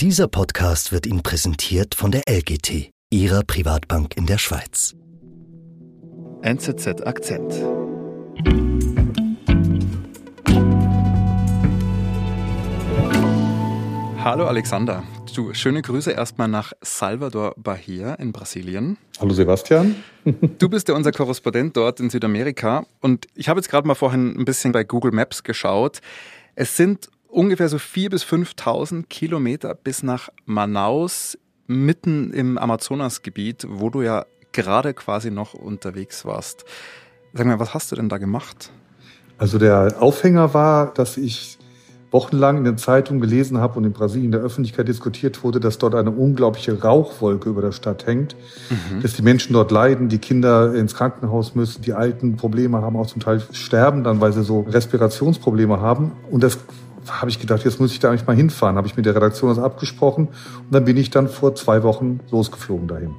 Dieser Podcast wird Ihnen präsentiert von der LGT, Ihrer Privatbank in der Schweiz. NZZ Akzent. Hallo Alexander. Du, schöne Grüße erstmal nach Salvador Bahia in Brasilien. Hallo Sebastian. du bist ja unser Korrespondent dort in Südamerika und ich habe jetzt gerade mal vorhin ein bisschen bei Google Maps geschaut. Es sind ungefähr so 4.000 bis 5.000 Kilometer bis nach Manaus, mitten im Amazonasgebiet, wo du ja gerade quasi noch unterwegs warst. Sag mal, was hast du denn da gemacht? Also der Aufhänger war, dass ich wochenlang in den Zeitungen gelesen habe und in Brasilien in der Öffentlichkeit diskutiert wurde, dass dort eine unglaubliche Rauchwolke über der Stadt hängt, mhm. dass die Menschen dort leiden, die Kinder ins Krankenhaus müssen, die Alten Probleme haben, auch zum Teil sterben dann, weil sie so Respirationsprobleme haben. Und das habe ich gedacht, jetzt muss ich da eigentlich mal hinfahren. Habe ich mit der Redaktion das abgesprochen und dann bin ich dann vor zwei Wochen losgeflogen dahin.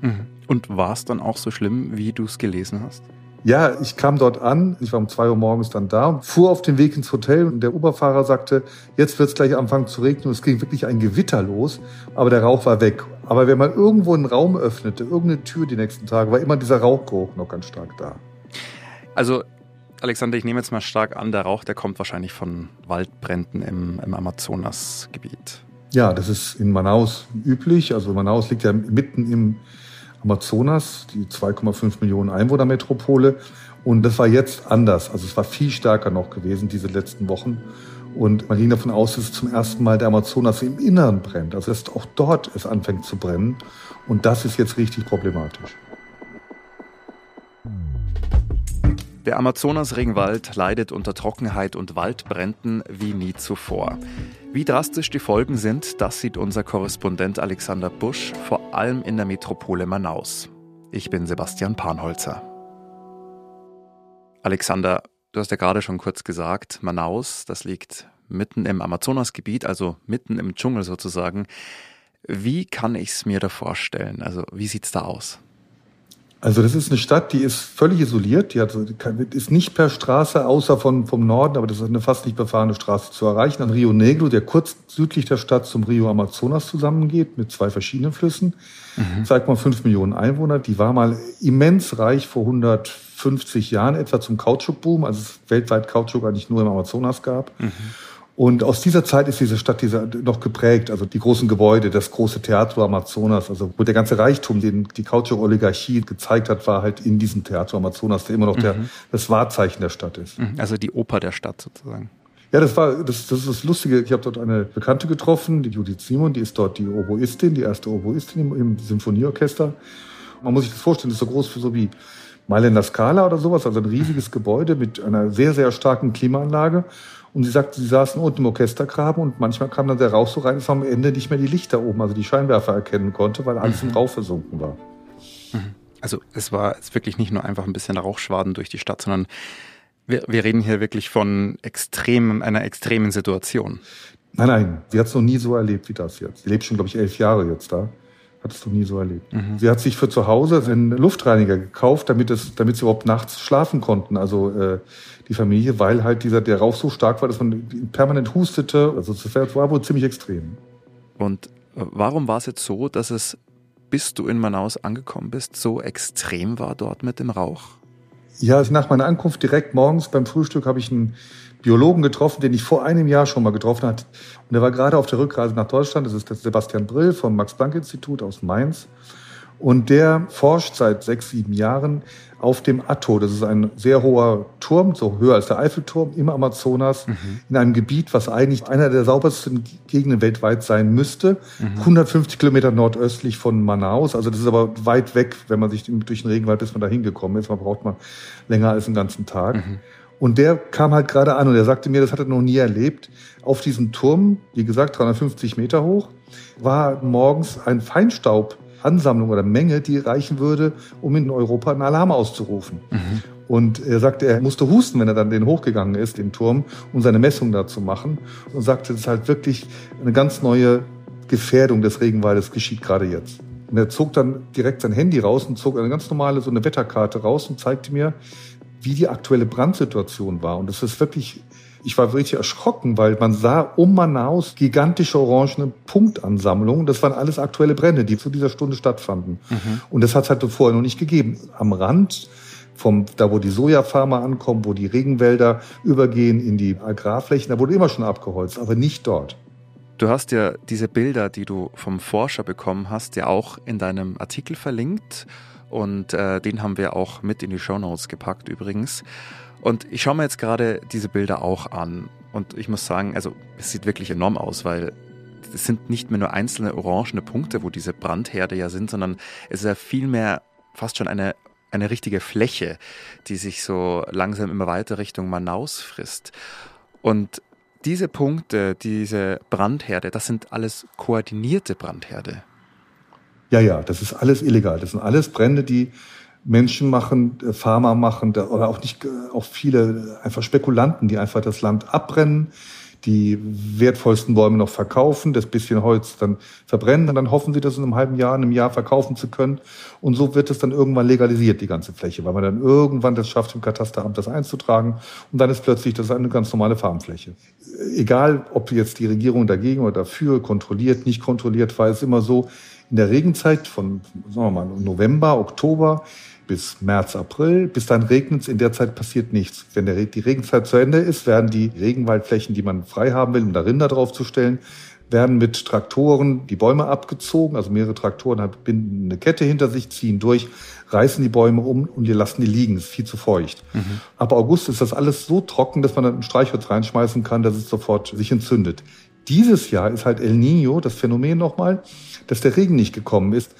Mhm. Und war es dann auch so schlimm, wie du es gelesen hast? Ja, ich kam dort an, ich war um zwei Uhr morgens dann da, fuhr auf den Weg ins Hotel und der Uberfahrer sagte, jetzt wird es gleich anfangen zu regnen und es ging wirklich ein Gewitter los, aber der Rauch war weg. Aber wenn man irgendwo einen Raum öffnete, irgendeine Tür die nächsten Tage, war immer dieser Rauchgeruch noch ganz stark da. Also Alexander, ich nehme jetzt mal stark an, der Rauch, der kommt wahrscheinlich von Waldbränden im, im Amazonasgebiet. Ja, das ist in Manaus üblich. Also Manaus liegt ja mitten im Amazonas, die 2,5 Millionen Einwohnermetropole. Und das war jetzt anders. Also es war viel stärker noch gewesen, diese letzten Wochen. Und man ging davon aus, dass es zum ersten Mal der Amazonas im Inneren brennt. Also dass auch dort es anfängt zu brennen. Und das ist jetzt richtig problematisch. Der Amazonas-Regenwald leidet unter Trockenheit und Waldbränden wie nie zuvor. Wie drastisch die Folgen sind, das sieht unser Korrespondent Alexander Busch vor allem in der Metropole Manaus. Ich bin Sebastian Panholzer. Alexander, du hast ja gerade schon kurz gesagt, Manaus, das liegt mitten im Amazonasgebiet, also mitten im Dschungel sozusagen. Wie kann ich es mir da vorstellen? Also wie sieht es da aus? Also das ist eine Stadt, die ist völlig isoliert. Die hat, ist nicht per Straße, außer von, vom Norden, aber das ist eine fast nicht befahrene Straße zu erreichen. An Rio Negro, der kurz südlich der Stadt zum Rio Amazonas zusammengeht, mit zwei verschiedenen Flüssen. Mhm. Zeigt mal fünf Millionen Einwohner. Die war mal immens reich vor 150 Jahren, etwa zum Kautschukboom, als es weltweit Kautschuk eigentlich nur im Amazonas gab. Mhm. Und aus dieser Zeit ist diese Stadt diese noch geprägt. Also die großen Gebäude, das große Theater Amazonas, also wo der ganze Reichtum, den die Kautschuk-Oligarchie gezeigt hat, war halt in diesem Theater Amazonas, der immer noch der, mhm. das Wahrzeichen der Stadt ist. Mhm. Also die Oper der Stadt sozusagen. Ja, das war das, das ist das Lustige. Ich habe dort eine Bekannte getroffen, die Judith Simon, die ist dort die Oboistin, die erste Oboistin im, im Symphonieorchester. Man muss sich das vorstellen, das ist so groß für so wie Mailänder Scala oder sowas, also ein riesiges Gebäude mit einer sehr, sehr starken Klimaanlage. Und sie sagte, sie saßen unten im Orchestergraben und manchmal kam dann der Rauch so rein, dass man am Ende nicht mehr die Lichter oben, also die Scheinwerfer erkennen konnte, weil alles mhm. im Rauch versunken war. Mhm. Also es war jetzt wirklich nicht nur einfach ein bisschen Rauchschwaden durch die Stadt, sondern wir, wir reden hier wirklich von extrem, einer extremen Situation. Nein, nein, sie hat es noch nie so erlebt wie das jetzt. Sie lebt schon, glaube ich, elf Jahre jetzt da. Hattest du nie so erlebt. Mhm. Sie hat sich für zu Hause einen Luftreiniger gekauft, damit, es, damit sie überhaupt nachts schlafen konnten. Also äh, die Familie, weil halt dieser, der Rauch so stark war, dass man permanent hustete. Also das war wohl ziemlich extrem. Und äh, warum war es jetzt so, dass es, bis du in Manaus angekommen bist, so extrem war dort mit dem Rauch? Ja, nach meiner Ankunft direkt morgens beim Frühstück habe ich einen Biologen getroffen, den ich vor einem Jahr schon mal getroffen hatte. Und der war gerade auf der Rückreise nach Deutschland. Das ist der Sebastian Brill vom Max-Planck-Institut aus Mainz. Und der forscht seit sechs, sieben Jahren auf dem Atto. Das ist ein sehr hoher Turm, so höher als der Eiffelturm im Amazonas, mhm. in einem Gebiet, was eigentlich einer der saubersten Gegenden weltweit sein müsste. Mhm. 150 Kilometer nordöstlich von Manaus. Also das ist aber weit weg, wenn man sich durch den Regenwald bis man da hingekommen ist. Man braucht man länger als einen ganzen Tag. Mhm. Und der kam halt gerade an und er sagte mir, das hat er noch nie erlebt. Auf diesem Turm, wie gesagt, 350 Meter hoch, war morgens ein Feinstaubansammlung oder Menge, die reichen würde, um in Europa einen Alarm auszurufen. Mhm. Und er sagte, er musste husten, wenn er dann den hochgegangen ist, den Turm, um seine Messung da zu machen. Und sagte, das ist halt wirklich eine ganz neue Gefährdung des Regenwaldes geschieht gerade jetzt. Und er zog dann direkt sein Handy raus und zog eine ganz normale, so eine Wetterkarte raus und zeigte mir, wie die aktuelle Brandsituation war. Und es ist wirklich Ich war richtig erschrocken, weil man sah um Manaus gigantische orangene Punktansammlungen. Das waren alles aktuelle Brände, die zu dieser Stunde stattfanden. Mhm. Und das hat es halt vorher noch nicht gegeben. Am Rand vom, da wo die Sojafarmer ankommen, wo die Regenwälder übergehen in die Agrarflächen, da wurde immer schon abgeholzt, aber nicht dort. Du hast ja diese Bilder, die du vom Forscher bekommen hast, ja auch in deinem Artikel verlinkt. Und äh, den haben wir auch mit in die Show Notes gepackt übrigens. Und ich schaue mir jetzt gerade diese Bilder auch an. Und ich muss sagen, also es sieht wirklich enorm aus, weil es sind nicht mehr nur einzelne orangene Punkte, wo diese Brandherde ja sind, sondern es ist ja vielmehr fast schon eine, eine richtige Fläche, die sich so langsam immer weiter Richtung Manaus frisst. Und diese Punkte, diese Brandherde, das sind alles koordinierte Brandherde. Ja, ja, das ist alles illegal. Das sind alles Brände, die Menschen machen, äh, Farmer machen oder auch nicht, äh, auch viele einfach Spekulanten, die einfach das Land abbrennen, die wertvollsten Bäume noch verkaufen, das bisschen Holz dann verbrennen und dann hoffen sie, das in einem halben Jahr, in einem Jahr verkaufen zu können. Und so wird es dann irgendwann legalisiert, die ganze Fläche, weil man dann irgendwann das schafft, im Katasteramt das einzutragen und dann ist plötzlich das eine ganz normale Farmfläche. Egal, ob jetzt die Regierung dagegen oder dafür kontrolliert, nicht kontrolliert, war es immer so, in der Regenzeit von sagen wir mal, November, Oktober bis März, April. Bis dann regnet es. In der Zeit passiert nichts. Wenn der, die Regenzeit zu Ende ist, werden die Regenwaldflächen, die man frei haben will, um da Rinder draufzustellen, werden mit Traktoren die Bäume abgezogen. Also mehrere Traktoren binden eine Kette hinter sich, ziehen durch, reißen die Bäume um und die lassen die liegen. Ist viel zu feucht. Mhm. Ab August ist das alles so trocken, dass man dann ein Streichholz reinschmeißen kann, dass es sofort sich entzündet. Dieses Jahr ist halt El Nino, das Phänomen nochmal, dass der Regen nicht gekommen ist.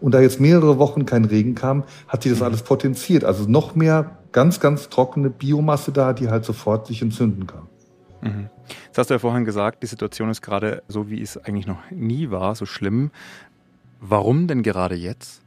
Und da jetzt mehrere Wochen kein Regen kam, hat sich das alles potenziert. Also noch mehr ganz, ganz trockene Biomasse da, die halt sofort sich entzünden kann. Mhm. Jetzt hast du ja vorhin gesagt, die Situation ist gerade so, wie es eigentlich noch nie war, so schlimm. Warum denn gerade jetzt?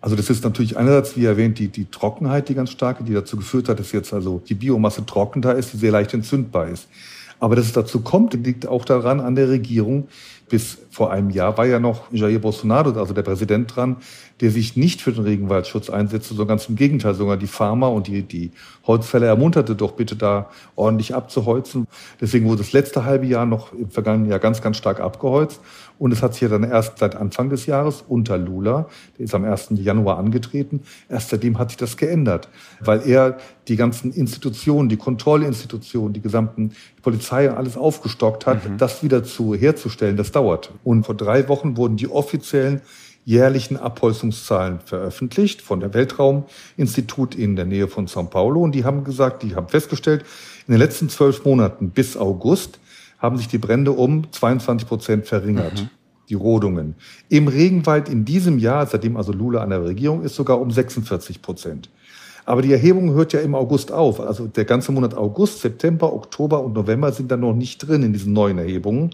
Also das ist natürlich einerseits, wie erwähnt, die, die Trockenheit, die ganz starke, die dazu geführt hat, dass jetzt also die Biomasse trocken da ist, die sehr leicht entzündbar ist. Aber dass es dazu kommt, liegt auch daran an der Regierung. Bis vor einem Jahr war ja noch Jair Bolsonaro, also der Präsident dran, der sich nicht für den Regenwaldschutz einsetzte, sondern ganz im Gegenteil, sogar die Farmer und die, die Holzfäller ermunterte doch bitte da ordentlich abzuholzen. Deswegen wurde das letzte halbe Jahr noch im vergangenen Jahr ganz, ganz stark abgeholzt. Und es hat sich ja dann erst seit Anfang des Jahres unter Lula, der ist am 1. Januar angetreten, erst seitdem hat sich das geändert, weil er die ganzen Institutionen, die Kontrollinstitutionen, die gesamten die Polizei alles aufgestockt hat, mhm. das wieder zu herzustellen, das dauert. Und vor drei Wochen wurden die offiziellen jährlichen Abholzungszahlen veröffentlicht von der Weltrauminstitut in der Nähe von São Paulo. Und die haben gesagt, die haben festgestellt, in den letzten zwölf Monaten bis August haben sich die Brände um 22 Prozent verringert. Mhm. Die Rodungen. Im Regenwald in diesem Jahr, seitdem also Lula an der Regierung ist, sogar um 46 Prozent. Aber die Erhebung hört ja im August auf. Also der ganze Monat August, September, Oktober und November sind dann noch nicht drin in diesen neuen Erhebungen.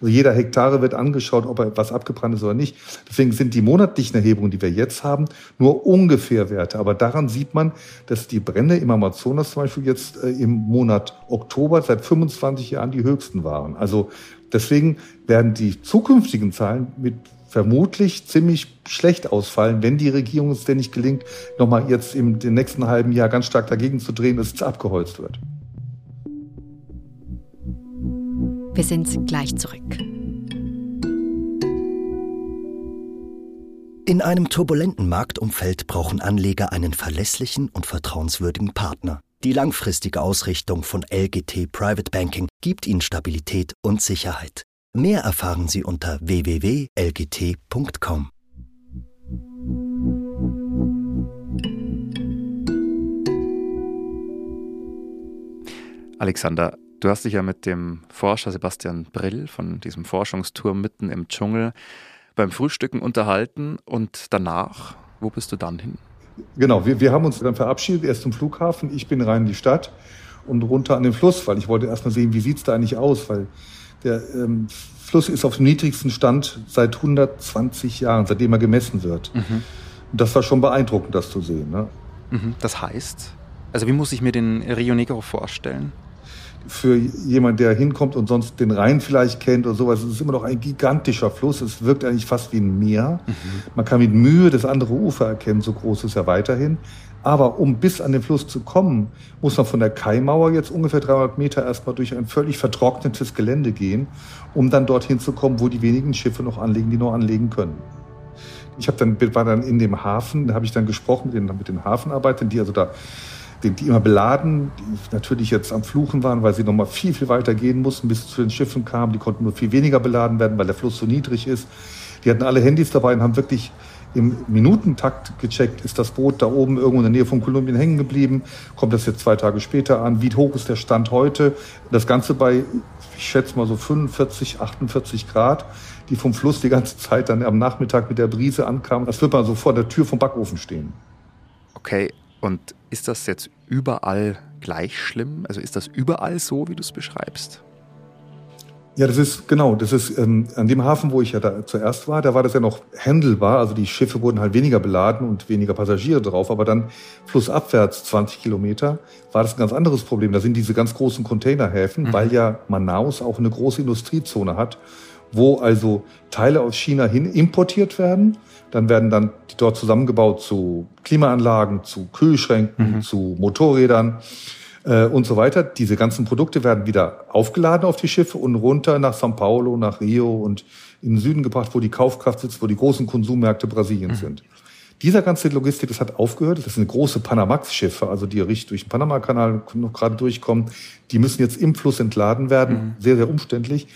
Also jeder Hektare wird angeschaut, ob er was abgebrannt ist oder nicht. Deswegen sind die monatlichen Erhebungen, die wir jetzt haben, nur ungefähr Werte. Aber daran sieht man, dass die Brände im Amazonas zum Beispiel jetzt äh, im Monat Oktober seit 25 Jahren die höchsten waren. Also deswegen werden die zukünftigen Zahlen mit vermutlich ziemlich schlecht ausfallen, wenn die Regierung es denn nicht gelingt, nochmal jetzt im den nächsten halben Jahr ganz stark dagegen zu drehen, dass es abgeholzt wird. Wir sind gleich zurück. In einem turbulenten Marktumfeld brauchen Anleger einen verlässlichen und vertrauenswürdigen Partner. Die langfristige Ausrichtung von LGT Private Banking gibt Ihnen Stabilität und Sicherheit. Mehr erfahren Sie unter www.lgt.com. Alexander, du hast dich ja mit dem Forscher Sebastian Brill von diesem Forschungsturm mitten im Dschungel beim Frühstücken unterhalten und danach, wo bist du dann hin? Genau, wir, wir haben uns dann verabschiedet, erst zum Flughafen, ich bin rein in die Stadt und runter an den Fluss, weil ich wollte erst mal sehen, wie sieht's da eigentlich aus, weil der ähm, Fluss ist auf dem niedrigsten Stand seit 120 Jahren, seitdem er gemessen wird. Mhm. Und das war schon beeindruckend, das zu sehen. Ne? Mhm. Das heißt, also wie muss ich mir den Rio Negro vorstellen? Für jemand, der hinkommt und sonst den Rhein vielleicht kennt oder sowas, es ist immer noch ein gigantischer Fluss. Es wirkt eigentlich fast wie ein Meer. Mhm. Man kann mit Mühe das andere Ufer erkennen, so groß ist er weiterhin. Aber um bis an den Fluss zu kommen, muss man von der Kaimauer jetzt ungefähr 300 Meter erstmal durch ein völlig vertrocknetes Gelände gehen, um dann dorthin zu kommen, wo die wenigen Schiffe noch anlegen, die noch anlegen können. Ich habe dann war dann in dem Hafen, da habe ich dann gesprochen mit den, mit den Hafenarbeitern, die also da die, immer beladen, die natürlich jetzt am Fluchen waren, weil sie noch mal viel viel weiter gehen mussten, bis zu den Schiffen kamen. Die konnten nur viel weniger beladen werden, weil der Fluss so niedrig ist. Die hatten alle Handys dabei und haben wirklich im Minutentakt gecheckt, ist das Boot da oben irgendwo in der Nähe von Kolumbien hängen geblieben, kommt das jetzt zwei Tage später an, wie hoch ist der Stand heute, das Ganze bei, ich schätze mal so 45, 48 Grad, die vom Fluss die ganze Zeit dann am Nachmittag mit der Brise ankamen, das wird man so vor der Tür vom Backofen stehen. Okay, und ist das jetzt überall gleich schlimm? Also ist das überall so, wie du es beschreibst? Ja, das ist genau, das ist ähm, an dem Hafen, wo ich ja da zuerst war, da war das ja noch handelbar, also die Schiffe wurden halt weniger beladen und weniger Passagiere drauf, aber dann flussabwärts 20 Kilometer war das ein ganz anderes Problem. Da sind diese ganz großen Containerhäfen, mhm. weil ja Manaus auch eine große Industriezone hat, wo also Teile aus China hin importiert werden, dann werden dann die dort zusammengebaut zu Klimaanlagen, zu Kühlschränken, mhm. zu Motorrädern äh, und so weiter. Diese ganzen Produkte werden wieder aufgeladen auf die Schiffe und runter nach São Paulo, nach Rio und in den Süden gebracht, wo die Kaufkraft sitzt, wo die großen Konsummärkte Brasiliens mhm. sind. Dieser ganze Logistik, das hat aufgehört. Das sind große Panamax-Schiffe, also die richtig durch den Panama-Kanal noch gerade durchkommen. Die müssen jetzt im Fluss entladen werden. Mhm. Sehr, sehr umständlich.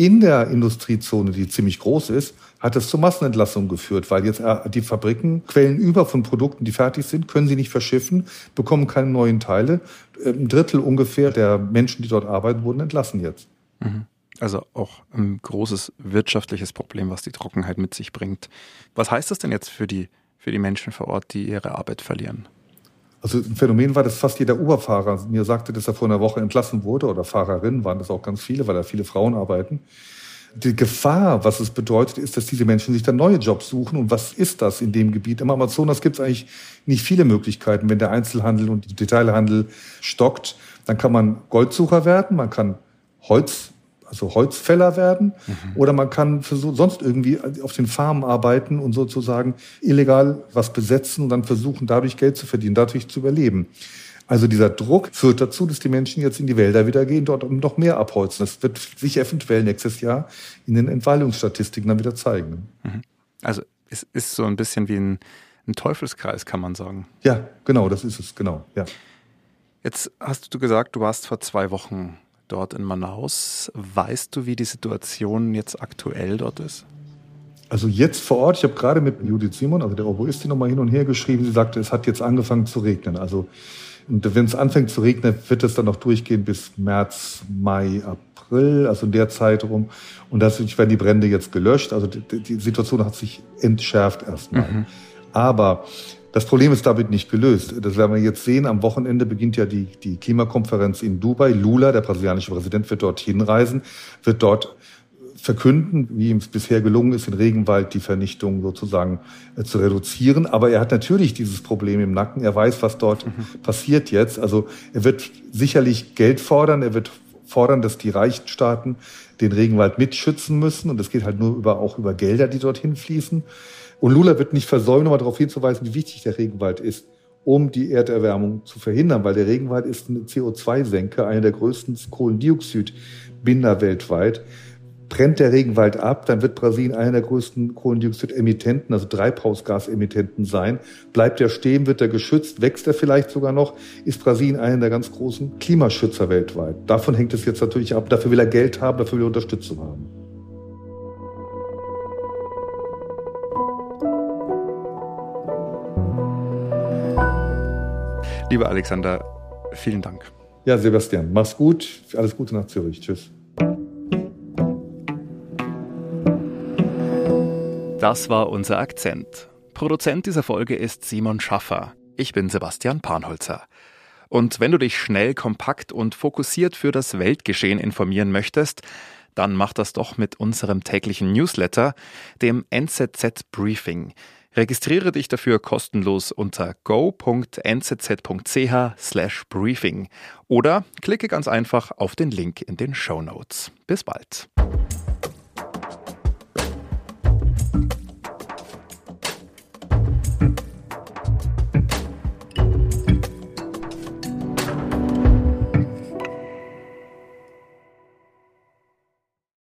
In der Industriezone, die ziemlich groß ist, hat es zu Massenentlassungen geführt, weil jetzt äh, die Fabriken quellen über von Produkten, die fertig sind, können sie nicht verschiffen, bekommen keine neuen Teile. Ein Drittel ungefähr der Menschen, die dort arbeiten, wurden entlassen jetzt. Mhm. Also auch ein großes wirtschaftliches Problem, was die Trockenheit mit sich bringt. Was heißt das denn jetzt für die, für die Menschen vor Ort, die ihre Arbeit verlieren? Also ein Phänomen war, dass fast jeder Uberfahrer mir sagte, dass er vor einer Woche entlassen wurde oder Fahrerinnen waren das auch ganz viele, weil da viele Frauen arbeiten. Die Gefahr, was es bedeutet, ist, dass diese Menschen sich dann neue Jobs suchen. Und was ist das in dem Gebiet? Im Amazonas gibt es eigentlich nicht viele Möglichkeiten. Wenn der Einzelhandel und der Detailhandel stockt, dann kann man Goldsucher werden, man kann Holz also Holzfäller werden, mhm. oder man kann für so, sonst irgendwie auf den Farmen arbeiten und sozusagen illegal was besetzen und dann versuchen, dadurch Geld zu verdienen, dadurch zu überleben. Also dieser Druck führt dazu, dass die Menschen jetzt in die Wälder wieder gehen, dort noch mehr abholzen. Das wird sich eventuell nächstes Jahr in den Entwaldungsstatistiken dann wieder zeigen. Mhm. Also es ist so ein bisschen wie ein, ein Teufelskreis, kann man sagen. Ja, genau, das ist es, genau, ja. Jetzt hast du gesagt, du warst vor zwei Wochen dort in Manaus. Weißt du, wie die Situation jetzt aktuell dort ist? Also jetzt vor Ort, ich habe gerade mit Judith Simon, also der Oboistin, nochmal hin und her geschrieben. Sie sagte, es hat jetzt angefangen zu regnen. Also wenn es anfängt zu regnen, wird es dann noch durchgehen bis März, Mai, April, also in der Zeit rum. Und dadurch werden die Brände jetzt gelöscht. Also die, die Situation hat sich entschärft erstmal. Mhm. Aber das Problem ist damit nicht gelöst. Das werden wir jetzt sehen. Am Wochenende beginnt ja die, die Klimakonferenz in Dubai. Lula, der brasilianische Präsident, wird dorthin reisen, wird dort verkünden, wie ihm es bisher gelungen ist, in Regenwald die Vernichtung sozusagen äh, zu reduzieren. Aber er hat natürlich dieses Problem im Nacken. Er weiß, was dort mhm. passiert jetzt. Also er wird sicherlich Geld fordern. Er wird fordern, dass die reichen Staaten den Regenwald mitschützen müssen. Und das geht halt nur über, auch über Gelder, die dorthin fließen. Und Lula wird nicht versäumen, nochmal darauf hinzuweisen, wie wichtig der Regenwald ist, um die Erderwärmung zu verhindern, weil der Regenwald ist eine CO2-Senke, einer der größten Kohlendioxidbinder weltweit. Brennt der Regenwald ab, dann wird Brasilien einer der größten Kohlendioxid-Emittenten, also Treibhausgasemittenten sein. Bleibt er stehen, wird er geschützt, wächst er vielleicht sogar noch, ist Brasilien einer der ganz großen Klimaschützer weltweit. Davon hängt es jetzt natürlich ab. Dafür will er Geld haben, dafür will er Unterstützung haben. Lieber Alexander, vielen Dank. Ja, Sebastian, mach's gut. Alles Gute nach Zürich. Tschüss. Das war unser Akzent. Produzent dieser Folge ist Simon Schaffer. Ich bin Sebastian Panholzer. Und wenn du dich schnell, kompakt und fokussiert für das Weltgeschehen informieren möchtest, dann mach das doch mit unserem täglichen Newsletter, dem NZZ Briefing. Registriere dich dafür kostenlos unter go.nzz.ch/briefing oder klicke ganz einfach auf den Link in den Show Notes. Bis bald.